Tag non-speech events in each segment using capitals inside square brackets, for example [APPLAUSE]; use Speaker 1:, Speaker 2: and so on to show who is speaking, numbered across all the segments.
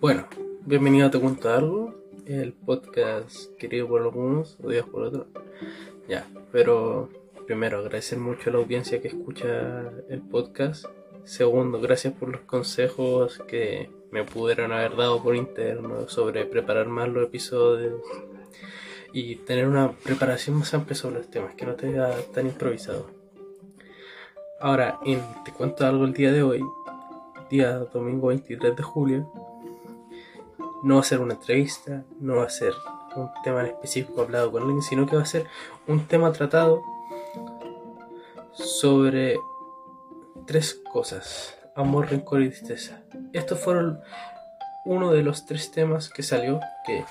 Speaker 1: Bueno, bienvenido a Te Cuento Algo, el podcast querido por algunos, odiado por otros. Ya, pero primero, agradecer mucho a la audiencia que escucha el podcast. Segundo, gracias por los consejos que me pudieron haber dado por interno sobre preparar más los episodios y tener una preparación más amplia sobre los temas, que no te haga tan improvisado. Ahora, en Te Cuento Algo el día de hoy, día domingo 23 de julio, no va a ser una entrevista, no va a ser un tema en específico hablado con alguien, sino que va a ser un tema tratado sobre tres cosas, amor, rencor y tristeza. Estos fueron uno de los tres temas que salió, que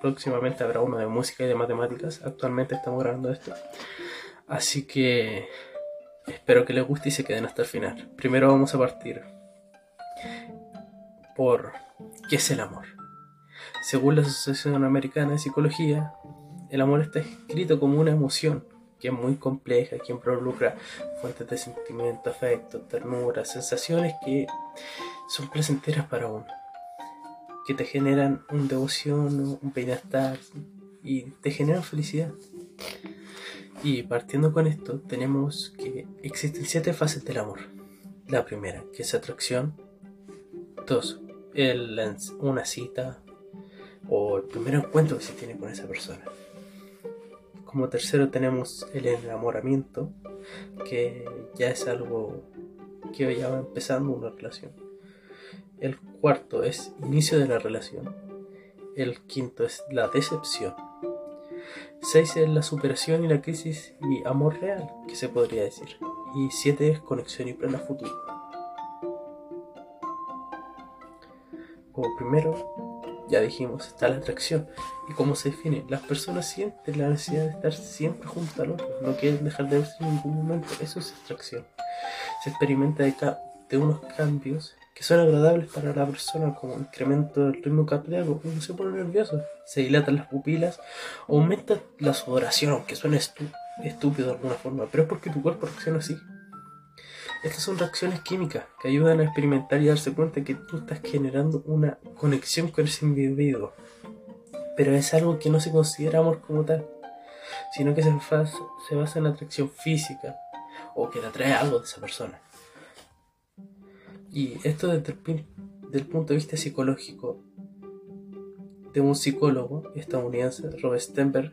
Speaker 1: próximamente habrá uno de música y de matemáticas, actualmente estamos grabando esto. Así que espero que les guste y se queden hasta el final. Primero vamos a partir por ¿Qué es el amor? Según la Asociación Americana de Psicología, el amor está escrito como una emoción que es muy compleja, que involucra fuentes de sentimiento, afecto, ternura, sensaciones que son placenteras para uno, que te generan un devoción, un bienestar y te generan felicidad. Y partiendo con esto, tenemos que existen siete fases del amor. La primera, que es atracción. Dos, el, una cita o el primer encuentro que se tiene con esa persona. Como tercero tenemos el enamoramiento, que ya es algo que ya va empezando una relación. El cuarto es inicio de la relación. El quinto es la decepción. Seis es la superación y la crisis y amor real, que se podría decir. Y siete es conexión y plena futuro. Primero, ya dijimos, está la atracción. ¿Y cómo se define? Las personas sienten la necesidad de estar siempre junto al otro, no quieren dejar de verse en ningún momento. Eso es atracción. Se experimenta de, de unos cambios que son agradables para la persona, como incremento del ritmo cardíaco, uno se pone nervioso, se dilatan las pupilas, aumenta la sudoración, aunque suene estúpido de alguna forma, pero es porque tu cuerpo reacciona así. Estas son reacciones químicas que ayudan a experimentar y darse cuenta que tú estás generando una conexión con ese individuo. Pero es algo que no se considera amor como tal, sino que se basa, se en la atracción física o que te atrae algo de esa persona. Y esto desde el, punto de vista psicológico de un psicólogo estadounidense, Robert Stenberg,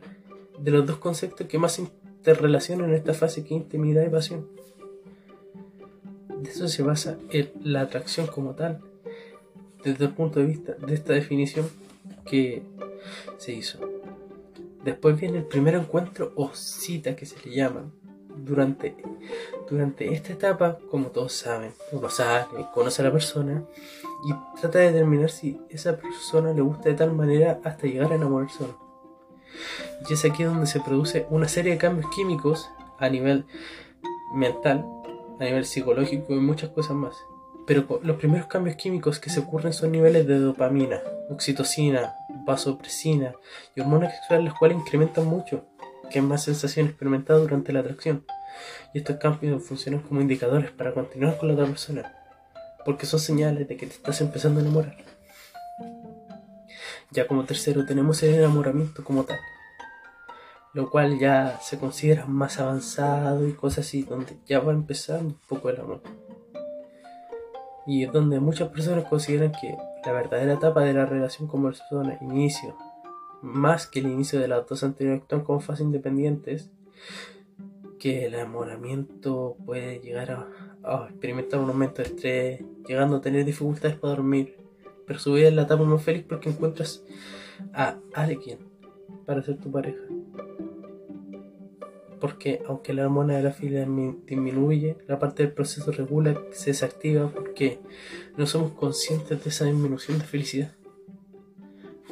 Speaker 1: de los dos conceptos que más interrelacionan en esta fase que es intimidad y pasión eso se basa la atracción como tal, desde el punto de vista de esta definición que se hizo. Después viene el primer encuentro o cita que se le llama. Durante, durante esta etapa, como todos saben, uno sale, conoce a la persona y trata de determinar si esa persona le gusta de tal manera hasta llegar a enamorarse Y es aquí donde se produce una serie de cambios químicos a nivel mental a nivel psicológico y muchas cosas más. Pero los primeros cambios químicos que se ocurren son niveles de dopamina, oxitocina, vasopresina y hormonas sexuales, las cuales incrementan mucho, que es más sensación experimentada durante la atracción. Y estos cambios funcionan como indicadores para continuar con la otra persona, porque son señales de que te estás empezando a enamorar. Ya como tercero tenemos el enamoramiento como tal, lo cual ya se considera más avanzado y cosas así, donde ya va empezando un poco el amor. Y es donde muchas personas consideran que la verdadera etapa de la relación como persona, inicio, más que el inicio de las dos anteriores actúan como fases independientes, que el enamoramiento puede llegar a, a, experimentar un aumento de estrés, llegando a tener dificultades para dormir, pero su vida es la etapa más feliz porque encuentras a alguien para ser tu pareja porque aunque la hormona de la fila disminuye, la parte del proceso regula se desactiva porque no somos conscientes de esa disminución de felicidad.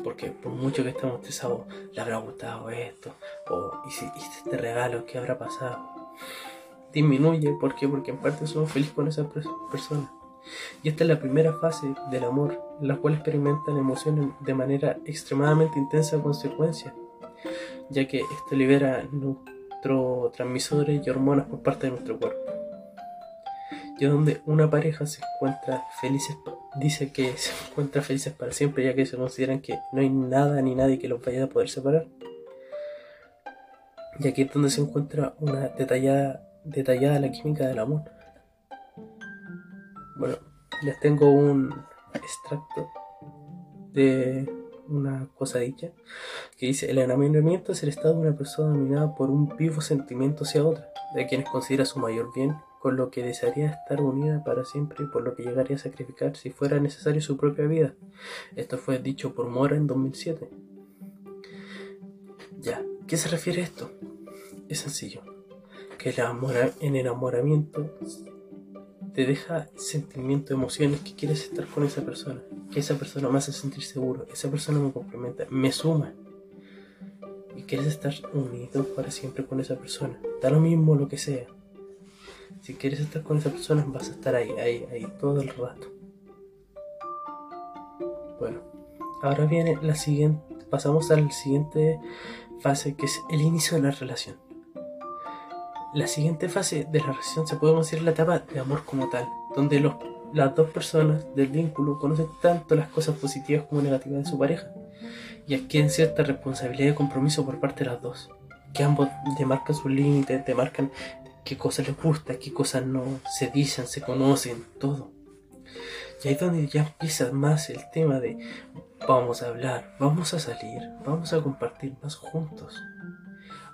Speaker 1: Porque por mucho que estemos estresados, le habrá gustado esto, o y este regalo, ¿qué habrá pasado? Disminuye, ¿por? Porque en parte somos felices con esa persona. Y esta es la primera fase del amor, en la cual experimentan emociones de manera extremadamente intensa consecuencia, ya que esto libera transmisores y hormonas por parte de nuestro cuerpo. Y donde una pareja se encuentra felices dice que [LAUGHS] se encuentran felices para siempre, ya que se consideran que no hay nada ni nadie que los vaya a poder separar. Y aquí es donde se encuentra una detallada, detallada la química del amor. Bueno, les tengo un extracto de una cosa dicha que dice el enamoramiento es el estado de una persona dominada por un vivo sentimiento hacia otra, de quienes considera su mayor bien con lo que desearía estar unida para siempre y por lo que llegaría a sacrificar si fuera necesario su propia vida. Esto fue dicho por Mora en 2007. Ya, ¿qué se refiere a esto? Es sencillo, que el enamoramiento te deja sentimiento, emociones, que quieres estar con esa persona, que esa persona me hace sentir seguro, esa persona me complementa, me suma. Y quieres estar unido para siempre con esa persona. Da lo mismo lo que sea. Si quieres estar con esa persona, vas a estar ahí, ahí, ahí todo el rato. Bueno, ahora viene la siguiente, pasamos a la siguiente fase que es el inicio de la relación. La siguiente fase de la relación se puede considerar la etapa de amor como tal, donde los, las dos personas del vínculo conocen tanto las cosas positivas como negativas de su pareja y adquieren cierta responsabilidad y compromiso por parte de las dos, que ambos demarcan sus límites, demarcan qué cosas les gusta, qué cosas no, se dicen, se conocen, todo. Y ahí es donde ya empieza más el tema de vamos a hablar, vamos a salir, vamos a compartir más juntos.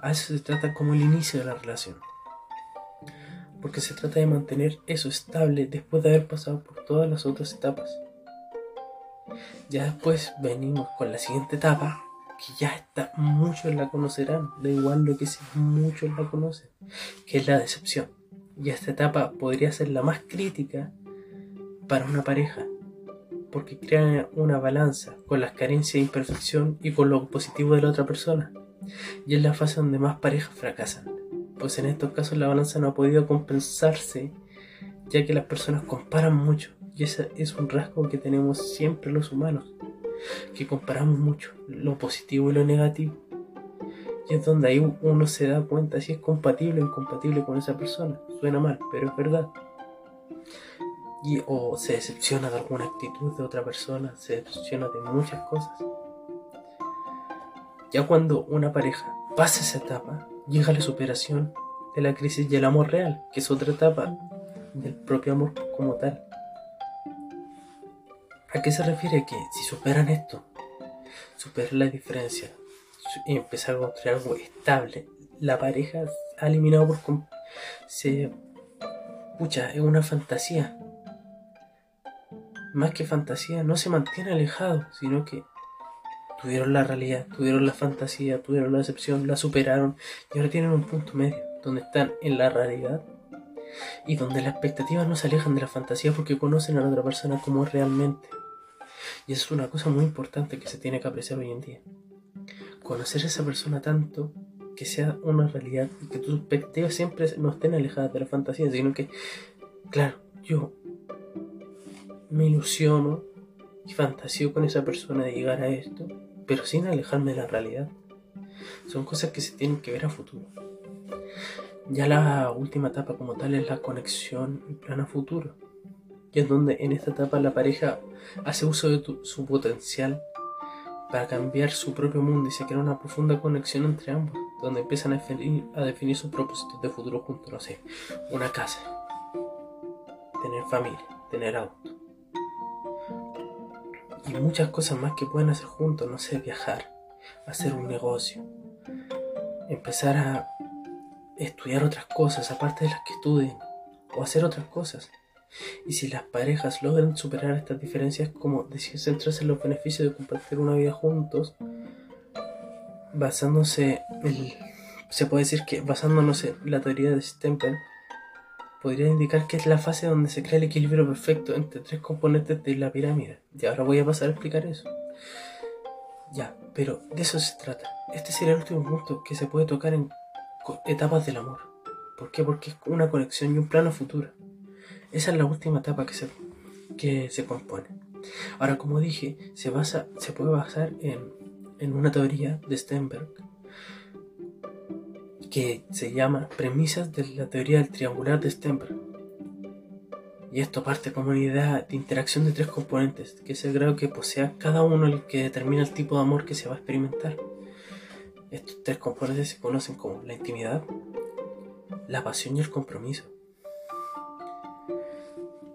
Speaker 1: A eso se trata como el inicio de la relación. Porque se trata de mantener eso estable después de haber pasado por todas las otras etapas. Ya después venimos con la siguiente etapa, que ya está, muchos la conocerán, da igual lo que sea, muchos la conocen, que es la decepción. Y esta etapa podría ser la más crítica para una pareja, porque crea una balanza con las carencias e imperfección y con lo positivo de la otra persona. Y es la fase donde más parejas fracasan, pues en estos casos la balanza no ha podido compensarse, ya que las personas comparan mucho, y ese es un rasgo que tenemos siempre los humanos que comparamos mucho lo positivo y lo negativo. Y es donde ahí uno se da cuenta si es compatible o incompatible con esa persona. Suena mal, pero es verdad. Y, o se decepciona de alguna actitud de otra persona, se decepciona de muchas cosas. Ya cuando una pareja pasa esa etapa, llega la superación de la crisis y el amor real, que es otra etapa del propio amor como tal. ¿A qué se refiere? Que si superan esto, superan la diferencia y empezar a construir algo estable, la pareja ha eliminado por se pucha, es una fantasía. Más que fantasía, no se mantiene alejado, sino que tuvieron la realidad, tuvieron la fantasía, tuvieron la decepción, la superaron y ahora tienen un punto medio donde están en la realidad y donde las expectativas no se alejan de la fantasía porque conocen a la otra persona como realmente. Y eso es una cosa muy importante que se tiene que apreciar hoy en día. Conocer a esa persona tanto que sea una realidad y que tus expectativas siempre no estén alejadas de la fantasía, sino que, claro, yo me ilusiono y fantasío con esa persona de llegar a esto, pero sin alejarme de la realidad. Son cosas que se tienen que ver a futuro. Ya la última etapa como tal es la conexión y plan a futuro y es donde en esta etapa la pareja hace uso de su potencial para cambiar su propio mundo y se crea una profunda conexión entre ambos, donde empiezan a definir, a definir sus propósitos de futuro juntos, no sé, una casa, tener familia, tener auto y muchas cosas más que pueden hacer juntos, no sé, viajar, hacer un negocio, empezar a estudiar otras cosas aparte de las que estudien o hacer otras cosas. Y si las parejas logran superar estas diferencias, como decir, centrarse en los beneficios de compartir una vida juntos, basándose en, se puede decir que basándonos en la teoría de Stempel, podría indicar que es la fase donde se crea el equilibrio perfecto entre tres componentes de la pirámide. Y ahora voy a pasar a explicar eso. Ya, pero de eso se trata. Este sería el último punto que se puede tocar en etapas del amor. ¿Por qué? Porque es una conexión y un plano futuro. Esa es la última etapa que se, que se compone. Ahora, como dije, se, basa, se puede basar en, en una teoría de Stenberg que se llama Premisas de la teoría del triangular de Stenberg. Y esto parte como una idea de interacción de tres componentes, que es el grado que posea cada uno el que determina el tipo de amor que se va a experimentar. Estos tres componentes se conocen como la intimidad, la pasión y el compromiso.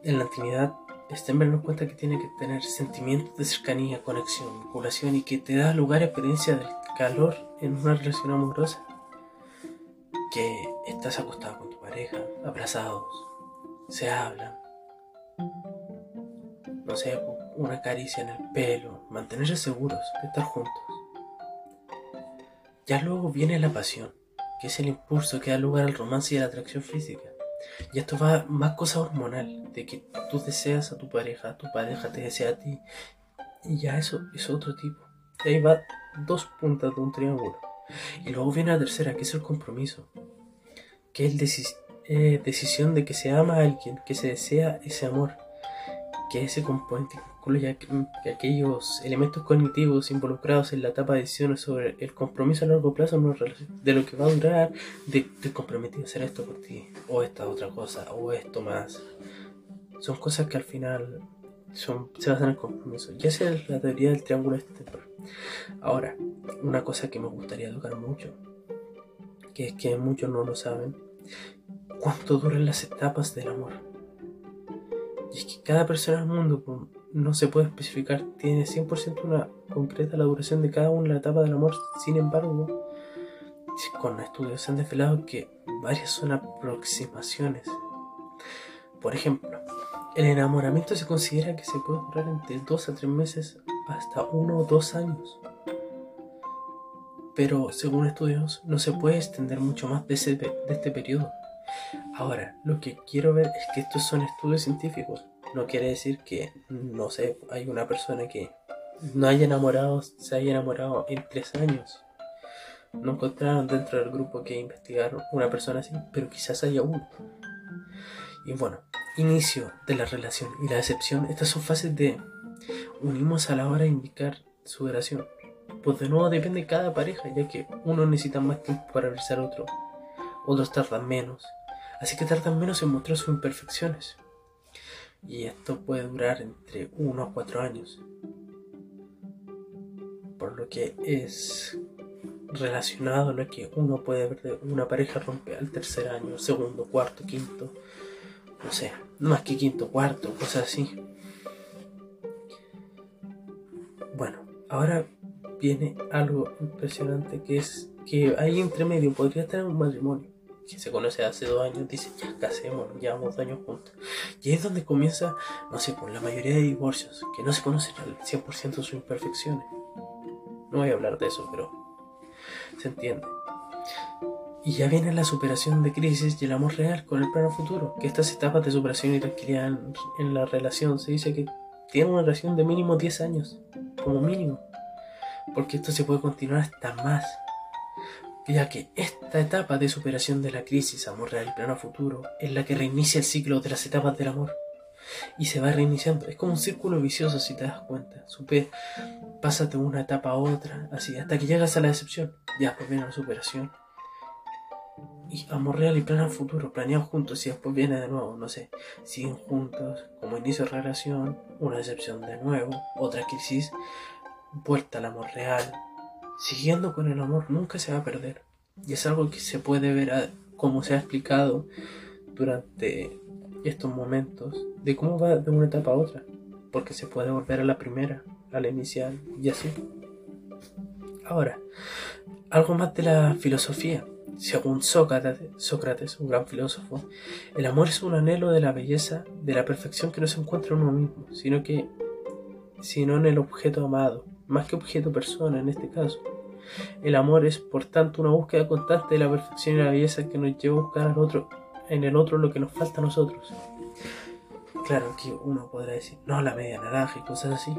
Speaker 1: En la intimidad, Stenberg nos cuenta que tiene que tener sentimientos de cercanía, conexión, vinculación y que te da lugar a experiencia del calor en una relación amorosa. Que estás acostado con tu pareja, abrazados, se hablan, no sé, una caricia en el pelo, mantenerse seguros estar juntos. Ya luego viene la pasión, que es el impulso que da lugar al romance y a la atracción física. Y esto va más cosa hormonal, de que tú deseas a tu pareja, tu pareja te desea a ti. Y ya eso es otro tipo. Y ahí va dos puntas de un triángulo. Y luego viene la tercera, que es el compromiso. Que es eh, decisión de que se ama a alguien, que se desea ese amor. Que ese componente incluye aquellos elementos cognitivos involucrados en la etapa de decisiones sobre el compromiso a largo plazo de lo que va a durar, de, de comprometido a hacer esto por ti, o esta otra cosa, o esto más. Son cosas que al final son, se basan en compromiso. Y esa es la teoría del triángulo este. Ahora, una cosa que me gustaría tocar mucho, que es que muchos no lo saben, cuánto duran las etapas del amor. Y es que cada persona del mundo no se puede especificar, tiene 100% una concreta la duración de cada una de las etapas del amor. Sin embargo, con estudios se han desvelado que varias son aproximaciones. Por ejemplo, el enamoramiento se considera que se puede durar entre 2 a 3 meses hasta 1 o 2 años. Pero según estudios no se puede extender mucho más de, ese, de este periodo. Ahora, lo que quiero ver es que estos son estudios científicos. No quiere decir que, no sé, hay una persona que no haya enamorado, se haya enamorado en tres años. No encontraron dentro del grupo que investigaron una persona así, pero quizás haya uno. Y bueno, inicio de la relación y la decepción, estas son fases de unimos a la hora de indicar su duración. Pues de nuevo depende de cada pareja, ya que uno necesita más tiempo para besar a otro, otros tardan menos, así que tardan menos en mostrar sus imperfecciones. Y esto puede durar entre 1 a 4 años. Por lo que es relacionado a lo que uno puede ver una pareja rompe al tercer año, segundo, cuarto, quinto, no sé, más que quinto, cuarto, cosas así. Bueno, ahora viene algo impresionante que es que ahí entre medio podría tener un matrimonio que se conoce hace dos años, dice, ya casemos, llevamos dos años juntos. Y es donde comienza, no sé, por la mayoría de divorcios, que no se conocen al 100% sus imperfecciones. No voy a hablar de eso, pero se entiende. Y ya viene la superación de crisis y el amor real con el plano futuro, que estas etapas de superación y tranquilidad en, la relación se dice que tiene una relación de mínimo 10 años, como mínimo. Porque esto se puede continuar hasta más ya que esta etapa de superación de la crisis amor real y plano futuro es la que reinicia el ciclo de las etapas del amor. Y se va reiniciando. Es como un círculo vicioso si te das cuenta. Supe, pásate una etapa a otra, así, hasta que llegas a la decepción. Ya después viene la superación. Y amor real y plano futuro, planeados juntos y después viene de nuevo, no sé, siguen juntos, como inicio de relación, una decepción de nuevo, otra crisis, vuelta al amor real, siguiendo con el amor nunca se va a perder. Y es algo que se puede ver como se ha explicado durante estos momentos de cómo va de una etapa a otra. Porque se puede volver a la primera, a la inicial y así. Ahora, algo más de la filosofía. Según Sócrates, un gran filósofo, el amor es un anhelo de la belleza, de la perfección que no se encuentra en uno mismo, sino que sino en el objeto amado, más que objeto persona en este caso. El amor es, por tanto, una búsqueda constante de la perfección y la belleza que nos lleva a buscar al otro, en el otro lo que nos falta a nosotros. Claro que uno podrá decir, no, la media naranja y cosas así.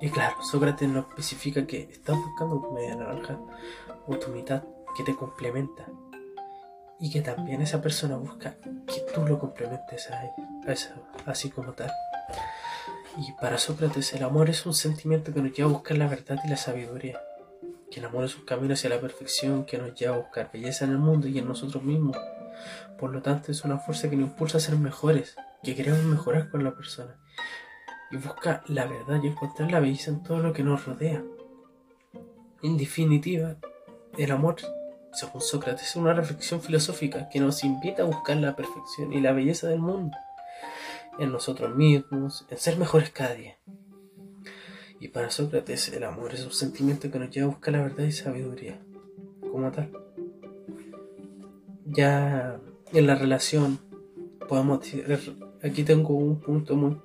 Speaker 1: Y claro, Sócrates nos especifica que estás buscando media naranja o tu mitad que te complementa. Y que también esa persona busca que tú lo complementes a ella, así como tal. Y para Sócrates el amor es un sentimiento que nos lleva a buscar la verdad y la sabiduría que el amor es un camino hacia la perfección que nos lleva a buscar belleza en el mundo y en nosotros mismos. Por lo tanto, es una fuerza que nos impulsa a ser mejores, que queremos mejorar con la persona y busca la verdad y encontrar la belleza en todo lo que nos rodea. En definitiva, el amor, según Sócrates, es una reflexión filosófica que nos invita a buscar la perfección y la belleza del mundo, en nosotros mismos, en ser mejores cada día. Y para Sócrates el amor es un sentimiento que nos lleva a buscar la verdad y sabiduría, como tal. Ya en la relación podemos aquí tengo un punto muy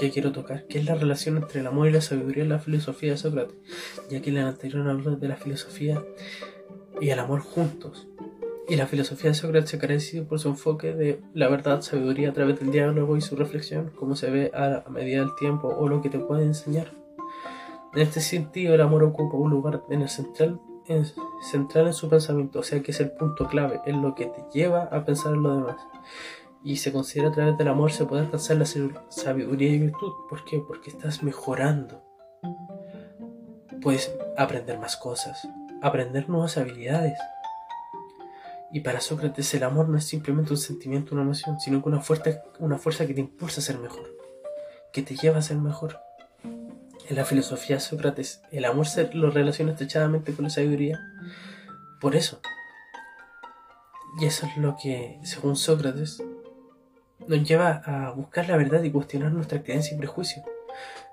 Speaker 1: que quiero tocar, que es la relación entre el amor y la sabiduría en la filosofía de Sócrates, ya que en el anterior habló de la filosofía y el amor juntos. Y la filosofía de Sócrates se caracteriza por su enfoque de la verdad, sabiduría a través del diálogo y su reflexión, como se ve a medida del tiempo o lo que te puede enseñar. En este sentido, el amor ocupa un lugar en el central en, central en su pensamiento, o sea que es el punto clave, es lo que te lleva a pensar en lo demás y se considera a través del amor se puede alcanzar la sabiduría y virtud. ¿Por qué? Porque estás mejorando. Puedes aprender más cosas, aprender nuevas habilidades. Y para Sócrates el amor no es simplemente un sentimiento, una emoción, sino que una fuerza, una fuerza que te impulsa a ser mejor, que te lleva a ser mejor. En la filosofía de Sócrates, el amor se lo relaciona estrechadamente con la sabiduría. Por eso. Y eso es lo que, según Sócrates, nos lleva a buscar la verdad y cuestionar nuestra creencia y prejuicio,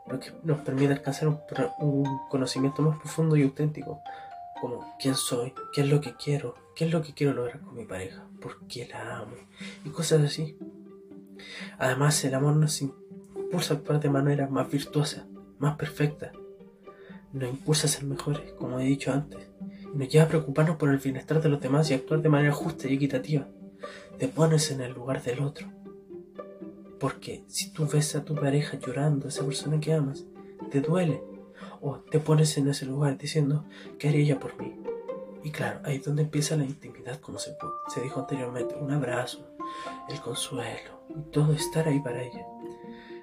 Speaker 1: lo que nos permite alcanzar un, conocimiento más profundo y auténtico, como quién soy, qué es lo que quiero, qué es lo que quiero lograr con mi pareja, por qué la amo y cosas así. Además, el amor nos impulsa a actuar de manera más virtuosa, más perfecta, nos impulsa a ser mejores, como he dicho antes, nos lleva a preocuparnos por el bienestar de los demás y actuar de manera justa y equitativa. Te pones en el lugar del otro porque si tú ves a tu pareja llorando, esa persona que amas, te duele. O te pones en ese lugar diciendo, ¿qué haría ella por mí? Y claro, ahí es donde empieza la intimidad, como se, se dijo anteriormente, un abrazo, el consuelo, y todo estar ahí para ella.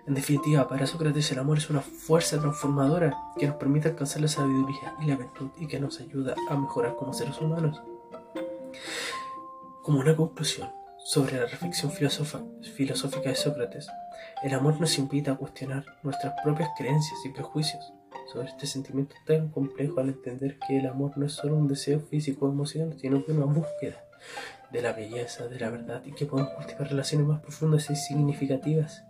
Speaker 1: En definitiva, para Sócrates el amor es una fuerza transformadora que nos permite alcanzar la sabiduría y la virtud y que nos ayuda a mejorar como seres humanos. Como una conclusión, sobre la reflexión filosófica de Sócrates, el amor nos invita a cuestionar nuestras propias creencias y prejuicios sobre este sentimiento tan complejo al entender que el amor no es solo un deseo físico o emocional, sino que una búsqueda de la belleza, de la verdad y que podemos cultivar relaciones más profundas y significativas.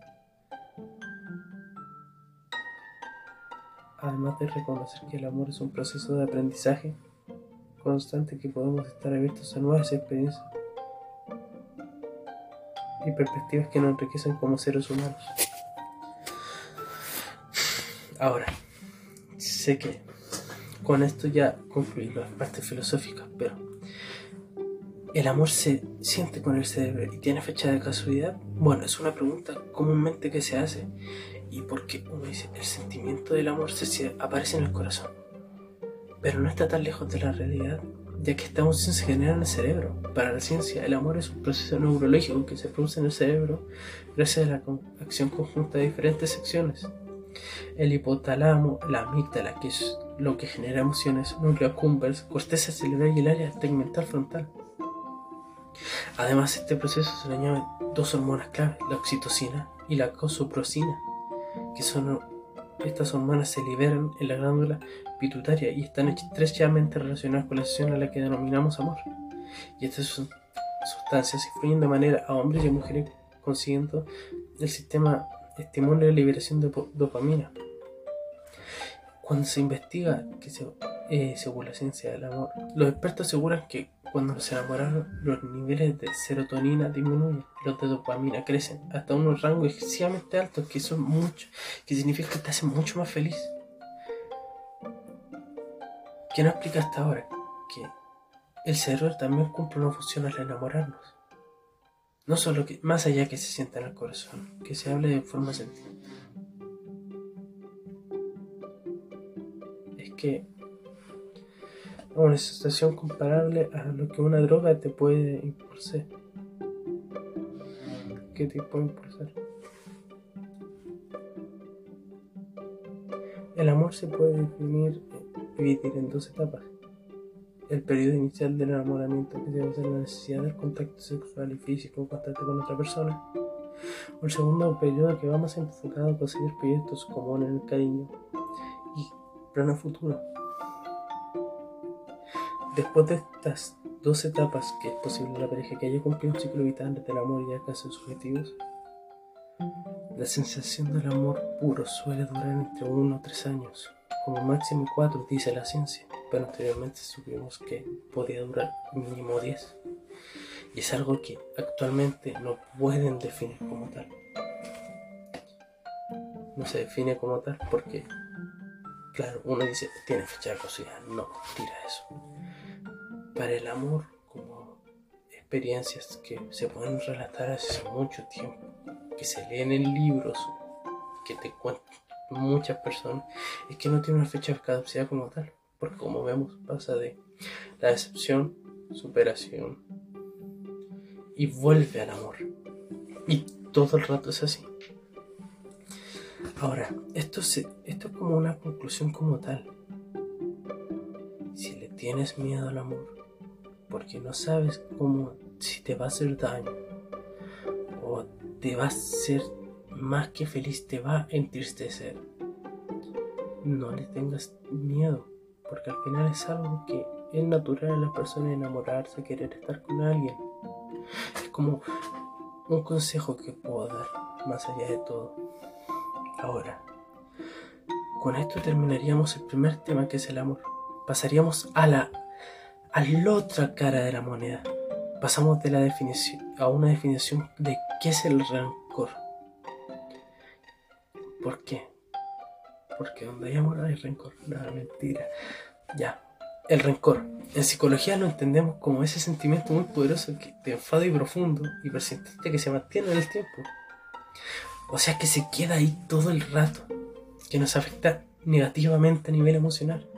Speaker 1: Además de reconocer que el amor es un proceso de aprendizaje constante que podemos estar abiertos a nuevas experiencias y perspectivas que nos enriquecen como seres humanos. Ahora, sé que con esto ya concluí las partes filosóficas, pero ¿el amor se siente con el cerebro y tiene fecha de casualidad? Bueno, es una pregunta comúnmente que se hace y porque uno dice, el sentimiento del amor se aparece en el corazón, pero no está tan lejos de la realidad ya que esta emoción se genera en el cerebro. Para la ciencia, el amor es un proceso neurológico que se produce en el cerebro gracias a la acción conjunta de diferentes secciones. El hipotálamo, la amígdala, que es lo que genera emociones, núcleo accumbens, corteza cerebral y el área tegmental frontal. Además, este proceso se le añaden dos hormonas clave, la oxitocina y la cosoprocina, que son estas hormonas se liberan en la glándula y están estrechamente relacionadas con la sesión a la que denominamos amor. Y estas sustancias influyen de manera a hombres y mujeres consiguiendo el sistema estimula la liberación de dopamina. Cuando se investiga, que se, eh, según la ciencia del amor, los expertos aseguran que cuando se enamoran los niveles de serotonina disminuyen, los de dopamina crecen hasta unos rangos excesivamente altos que son mucho, que significa que te hacen mucho más feliz. ¿Qué nos explica hasta ahora? Que el cerebro también cumple una función al enamorarnos. No solo que, más allá que se sienta en el corazón, que se hable de forma sentida. Es que una sensación comparable a lo que una droga te puede impulsar. ¿Qué te puede impulsar? El amor se puede definir dividir en dos etapas. El periodo inicial del enamoramiento que se basa en la necesidad del contacto sexual y físico constante con otra persona El segundo periodo que va más enfocado a conseguir proyectos comunes en el cariño y plano futuro. Después de estas dos etapas que es posible la pareja que haya cumplido un ciclo vital del amor y alcance sus objetivos, la sensación del amor puro suele durar entre uno o tres años, como máximo cuatro, dice la ciencia, pero anteriormente supimos que podía durar mínimo diez. Y es algo que actualmente no pueden definir como tal. No se define como tal porque, claro, uno dice, tiene fecha de caducidad. No, tira eso. Para el amor, como experiencias que se pueden relatar hace mucho tiempo, que se leen en libros, que te cuentan muchas personas, es que no tiene una fecha de caducidad como tal. Porque como vemos, pasa de la decepción, superación, y vuelve al amor. Y todo el rato es así. Ahora, esto, esto es como una conclusión como tal. Si le tienes miedo al amor, porque no sabes cómo, si te va a hacer daño, o te va a ser más que feliz, te va a entristecer, no le tengas miedo, porque al final es algo que es natural en la persona enamorarse, querer estar con alguien. Es como un consejo que puedo dar, más allá de todo. Ahora, con esto terminaríamos el primer tema que es el amor. Pasaríamos a la, a la otra cara de la moneda. Pasamos de la definición a una definición de qué es el rencor. ¿Por qué? Porque donde hay amor hay rencor. No, mentira. Ya, el rencor. En psicología lo entendemos como ese sentimiento muy poderoso de enfado y profundo y persistente que se mantiene en el tiempo. O sea que se queda ahí todo el rato, que nos afecta negativamente a nivel emocional.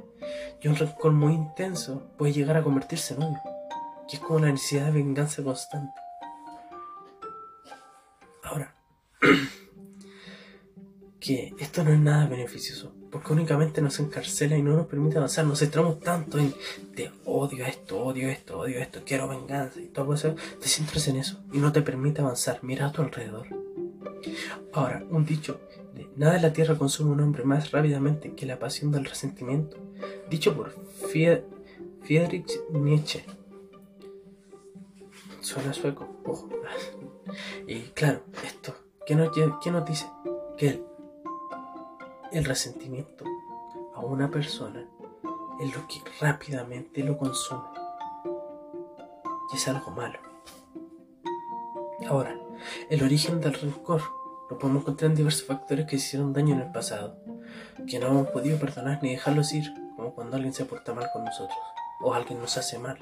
Speaker 1: Y un rencor muy intenso puede llegar a convertirse en odio, que es como una necesidad de venganza constante. Ahora, [CLEARS THROAT] que esto no es nada beneficioso porque únicamente nos encarcela y no nos permite avanzar. Nos centramos tanto en te odio esto, odio esto, odio esto, quiero venganza y todo eso. Te centras en eso y no te permite avanzar. Mira a tu alrededor. Ahora, un dicho de nada en la tierra consume un hombre más rápidamente que la pasión del resentimiento. Dicho por Friedrich Nietzsche. Suena sueco, ojo. [LAUGHS] Y claro, esto, ¿qué nos, qué nos dice? Que resentimiento a una persona es lo que rápidamente lo consume. Y es algo malo. Ahora, el origen del rencor lo podemos encontrar en diversos factores que hicieron daño en el pasado, que no hemos podido perdonar ni dejarlos ir, como cuando alguien se porta mal con nosotros, o alguien nos hace mal.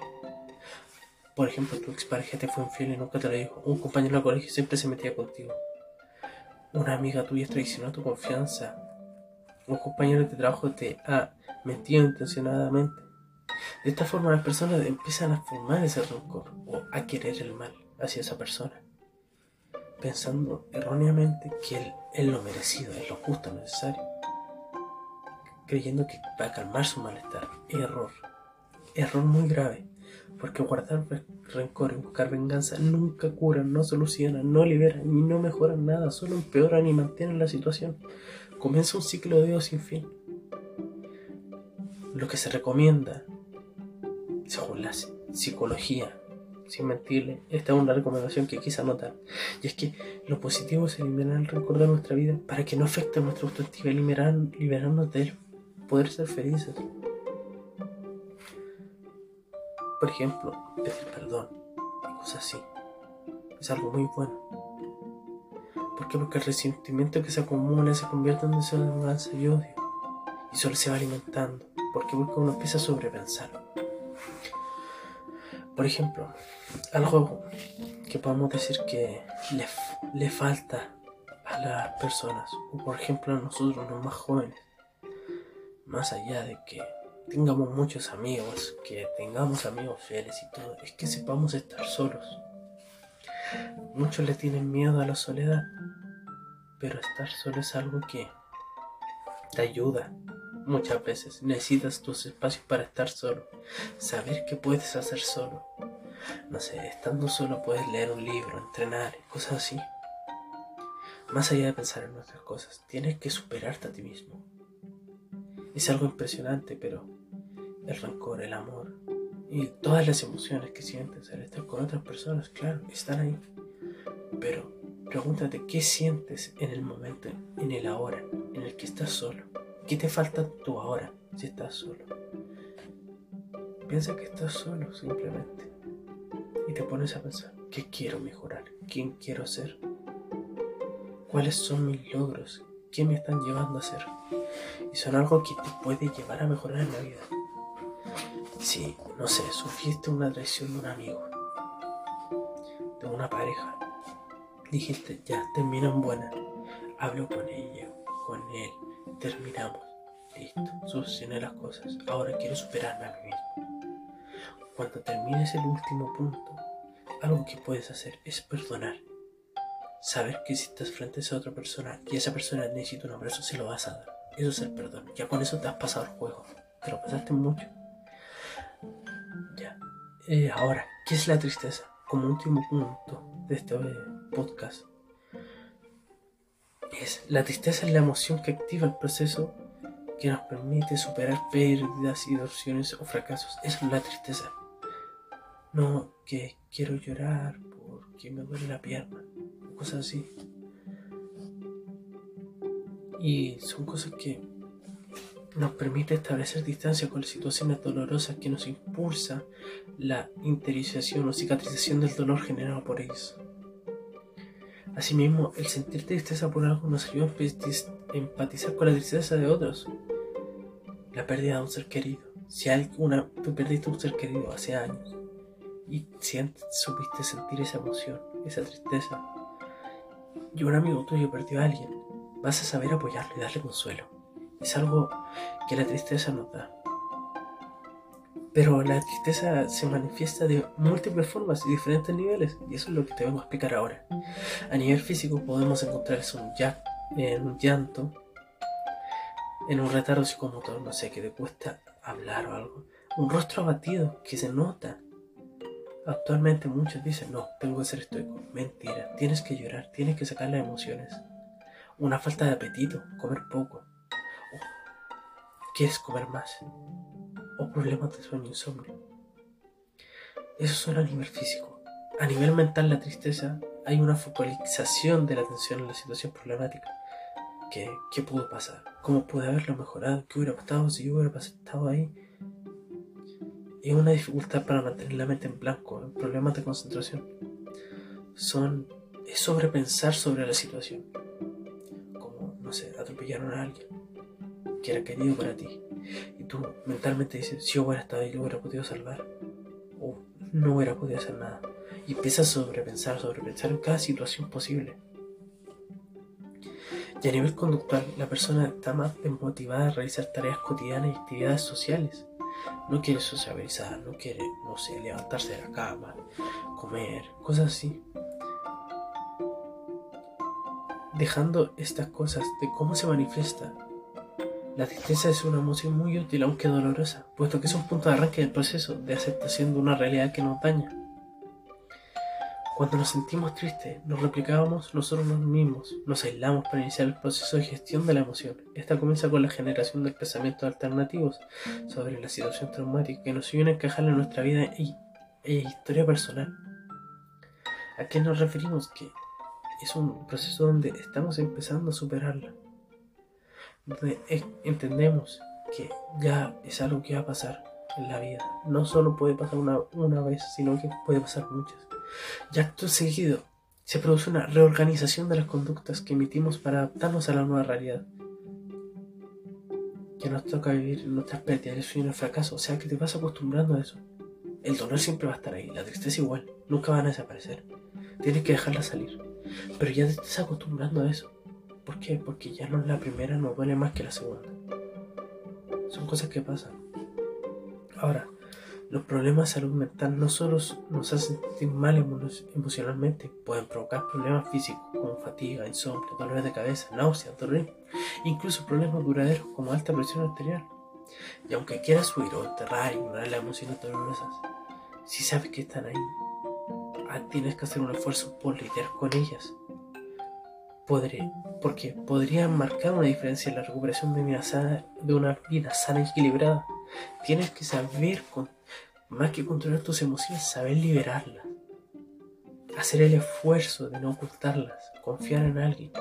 Speaker 1: Por ejemplo, tu expareja te fue infiel y nunca te lo dijo, un compañero de colegio siempre se metía contigo, una amiga tuya traicionó tu confianza, un compañero de trabajo te ha mentido intencionadamente. De esta forma las personas empiezan a formar ese rencor o a querer el mal hacia esa persona, pensando erróneamente que él es lo merecido, es lo justo, necesario, creyendo que va a calmar su malestar. Error, error muy grave, porque guardar rencor y buscar venganza nunca curan, no solucionan, no liberan y no mejoran nada, solo empeoran y mantienen la situación comienza un ciclo de odio sin fin. Lo que se recomienda, según la psicología, sin mentirle, esta es una recomendación que quise anotar, y es que lo positivo es eliminar el rencor de nuestra vida para que no afecte nuestra autoestima y liberar, liberarnos de él, poder ser felices. Por ejemplo, pedir perdón, cosas así. Es algo muy bueno. ¿Por qué? Porque el resentimiento que se acumula se convierte en deseo de venganza y odio. Y solo se va alimentando. ¿Por qué? Porque uno empieza a sobrepensar. Por ejemplo, algo que podemos decir que le, le falta a las personas, o por ejemplo a nosotros los más jóvenes, más allá de que tengamos muchos amigos, que tengamos amigos fieles y todo, es que sepamos estar solos. Muchos le tienen miedo a la soledad, pero estar solo es algo que te ayuda. Muchas veces necesitas tus espacios para estar solo, saber qué puedes hacer solo. No sé, estando solo puedes leer un libro, entrenar, cosas así. más allá de pensar en otras cosas, tienes que superarte a ti mismo. Es algo impresionante, pero el rencor, el amor y todas las emociones que sientes al estar con otras personas, claro, están ahí. Pero pregúntate qué sientes en el momento, en el ahora, en el que estás solo. ¿Qué te falta tú ahora si estás solo? Piensa que estás solo simplemente. Y te pones a pensar, ¿qué quiero mejorar? ¿Quién quiero ser? ¿Cuáles son mis logros? ¿Qué me están llevando a ser? Y son algo que te puede llevar a mejorar en la vida. Si, no sé, sufriste una traición de un amigo, de una pareja, dijiste, ya, termino en buena, hablo con ella, con él, terminamos, listo, solucioné las cosas, ahora quiero superarme a mí mismo. Cuando termines el último punto, algo que puedes hacer es perdonar. Saber que si estás frente a esa otra persona y esa persona necesita un abrazo, se lo vas a dar. Eso es el perdón. Ya con eso te has pasado el juego. Te lo pasaste mucho. Ya. Eh, ahora, ¿qué es la tristeza? Como último punto de este podcast. Es la tristeza es la emoción que activa el proceso que nos permite superar pérdidas y o fracasos. Es la tristeza. No que quiero llorar porque me duele la pierna. Cosas así. Y son cosas que nos permite establecer distancia con las situaciones dolorosas que nos impulsa la interiorización o cicatrización del dolor generado por ellos. Asimismo, el sentir tristeza por algo nos ayuda a empatizar con la tristeza de otros. La pérdida de un ser querido. Si alguna, tú perdiste un ser querido hace años y sientes, supiste sentir esa emoción, esa tristeza, y un amigo tuyo perdió a alguien, vas a saber apoyarlo y darle consuelo. Es algo que la tristeza nos da. Pero la tristeza se manifiesta de múltiples formas y diferentes niveles, y eso es lo que te vengo a explicar ahora. A nivel físico podemos encontrar eso en un llanto, en un retardo psicomotor, no sé, que te cuesta hablar o algo. Un rostro abatido que se nota. Actualmente muchos dicen, no, tengo que ser estoico. Mentira, tienes que llorar, tienes que sacar las emociones. Una falta de apetito, comer poco. quieres comer más o problemas de sueño insomnio. Eso son a nivel físico. A nivel mental, la tristeza, hay una focalización de la atención en la situación problemática. ¿Qué, ¿Qué pudo pasar? ¿Cómo pude haberlo mejorado? ¿Qué hubiera pasado si hubiera estado ahí? Es una dificultad para mantener la mente en blanco, en problemas de concentración. Son, es sobrepensar sobre la situación. Como, no sé, atropellaron a alguien que era querido para ti y tú mentalmente dices, si yo hubiera estado ahí, lo hubiera podido salvar. O no hubiera podido hacer nada. Y empiezas a sobrepensar, sobrepensar en cada situación posible. Y a nivel conductual, la persona está más desmotivada a realizar tareas cotidianas y actividades sociales. No quiere socializar, no quiere, no sé, levantarse de la cama, comer, cosas así. Dejando estas cosas de cómo se manifiesta la tristeza es una emoción muy útil, aunque dolorosa, puesto que es un punto de arranque del proceso de aceptación de una realidad que nos daña. Cuando nos sentimos tristes, nos replicábamos nosotros mismos, nos aislamos para iniciar el proceso de gestión de la emoción. Esta comienza con la generación de pensamientos alternativos sobre la situación traumática que nos ayudan a encajar en nuestra vida e historia personal. ¿A qué nos referimos? Que es un proceso donde estamos empezando a superarla entendemos que ya es algo que va a pasar en la vida. No solo puede pasar una, una vez, sino que puede pasar muchas. Ya acto seguido se produce una reorganización de las conductas que emitimos para adaptarnos a la nueva realidad. Que nos toca vivir nuestras pérdidas, y en el fracaso. O sea que te vas acostumbrando a eso. El dolor siempre va a estar ahí, la tristeza igual, nunca van a desaparecer. Tienes que dejarla salir. Pero ya te estás acostumbrando a eso. ¿Por qué? Porque ya no la primera, no duele más que la segunda. Son cosas que pasan. Ahora, los problemas de salud mental no solo nos hacen sentir mal emocionalmente, pueden provocar problemas físicos como fatiga, insomnio, dolores de cabeza, náuseas, dolor, incluso problemas duraderos como alta presión arterial. Y aunque quieras huir o enterrar ignorar las emociones dolorosas, si sabes que están ahí, ah, tienes que hacer un esfuerzo por lidiar con ellas podré, porque podría marcar una diferencia en la recuperación de una, sana, de una vida sana y equilibrada. Tienes que saber, con, más que controlar tus emociones, saber liberarlas. Hacer el esfuerzo de no ocultarlas, confiar en alguien.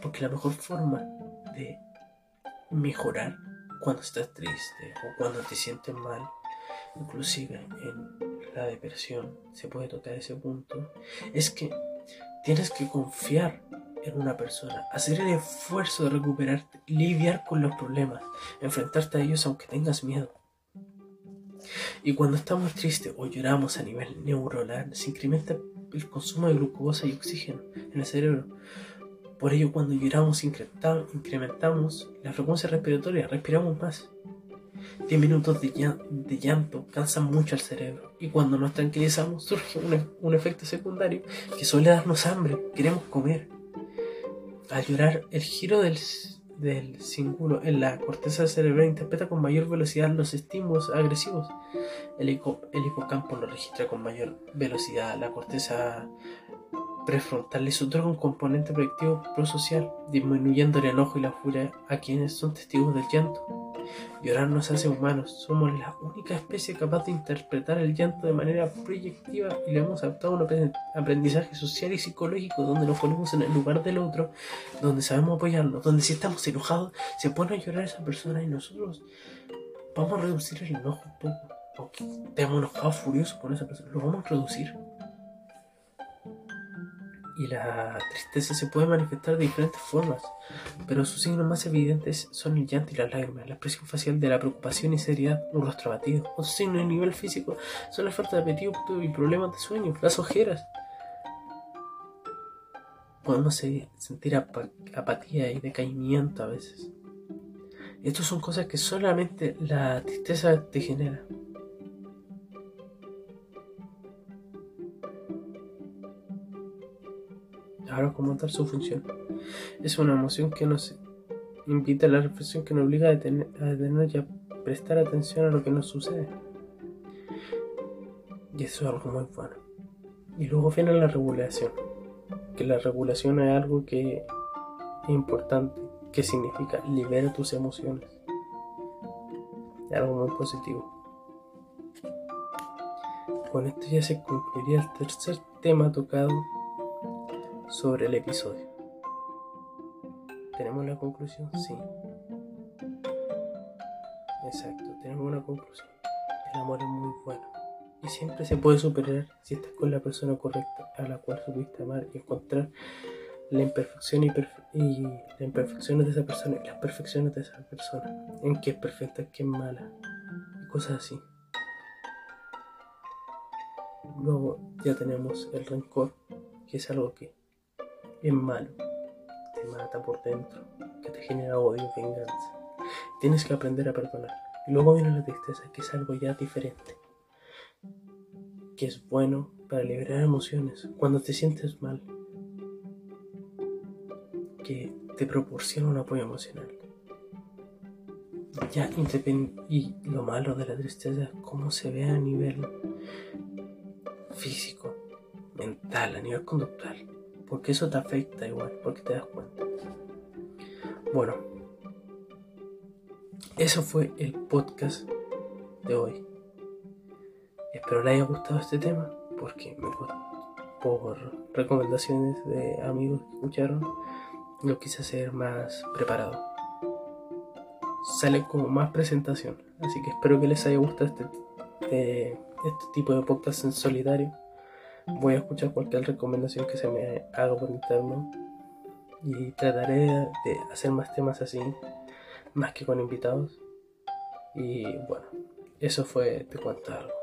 Speaker 1: Porque la mejor forma de mejorar cuando estás triste o cuando te sientes mal, inclusive en la depresión, se puede tocar ese punto, es que tienes que confiar en una persona, hacer el esfuerzo de recuperarte, lidiar con los problemas, enfrentarte a ellos aunque tengas miedo. Y cuando estamos tristes o lloramos a nivel neuronal, se incrementa el consumo de glucosa y oxígeno en el cerebro. Por ello, cuando lloramos, incrementamos la frecuencia respiratoria, respiramos más. 10 minutos de, llanto cansan mucho al cerebro y cuando nos tranquilizamos surge un, un efecto secundario que suele darnos hambre, queremos comer. Al llorar, el giro del, del cíngulo en la corteza cerebral interpreta con mayor velocidad los estímulos agresivos. El, hipocampo lo registra con mayor velocidad. La corteza prefrontal les otorga un componente proyectivo prosocial, disminuyendo el enojo y la furia a quienes son testigos del llanto. Llorar nos hace humanos, somos la única especie capaz de interpretar el llanto de manera proyectiva y le hemos adaptado un aprendizaje social y psicológico donde nos ponemos en el lugar del otro, donde sabemos apoyarnos, donde si estamos enojados se pone a llorar esa persona y nosotros vamos a reducir el enojo un poco. O que estemos enojados furiosos con esa persona, lo vamos a reducir y la tristeza se puede manifestar de diferentes formas, pero sus signos más evidentes son el llanto y las lágrimas, la expresión facial de la preocupación y seriedad, un rostro abatido. Otros signos a nivel físico son la falta de apetito y problemas de sueño, las ojeras. Podemos sentir apatía y decaimiento a veces. Estas son cosas que solamente la tristeza te genera. Ahora como tal su función. Es una emoción que nos invita a la reflexión que nos obliga a detener, y a prestar atención a lo que nos sucede. Y eso es algo muy bueno. Y luego viene la regulación. Que la regulación es algo que es importante, que significa libera tus emociones. Es algo muy positivo. Con esto ya se concluiría el tercer tema tocado sobre el episodio. ¿Tenemos la conclusión? Sí. Exacto, tenemos una conclusión. El amor es muy bueno. Y siempre se puede superar si estás con la persona correcta a la cual supiste amar y encontrar la imperfección y, y las imperfecciones de esa persona y las perfecciones de esa persona. En qué es perfecta, qué es mala. Y cosas así. Luego ya tenemos el rencor, que es algo que es malo, te mata por dentro, que te genera odio, venganza. Tienes que aprender a perdonar. Y luego viene la tristeza, que es algo ya diferente, que es bueno para liberar emociones cuando te sientes mal, que te proporciona un apoyo emocional. Ya y lo malo de la tristeza es cómo se ve a nivel físico, mental, a nivel conductual porque eso te afecta igual, porque te das cuenta. Bueno, eso fue el podcast de hoy. Espero les haya gustado este tema, porque me por recomendaciones de amigos que escucharon, lo quise hacer más preparado. Sale como más presentación, así que espero que les haya gustado este, este, este tipo de podcast en solidario voy a escuchar cualquier recomendación que se me haga por interno y trataré de hacer más temas así, más que con invitados. Y bueno, eso fue Te cuento algo.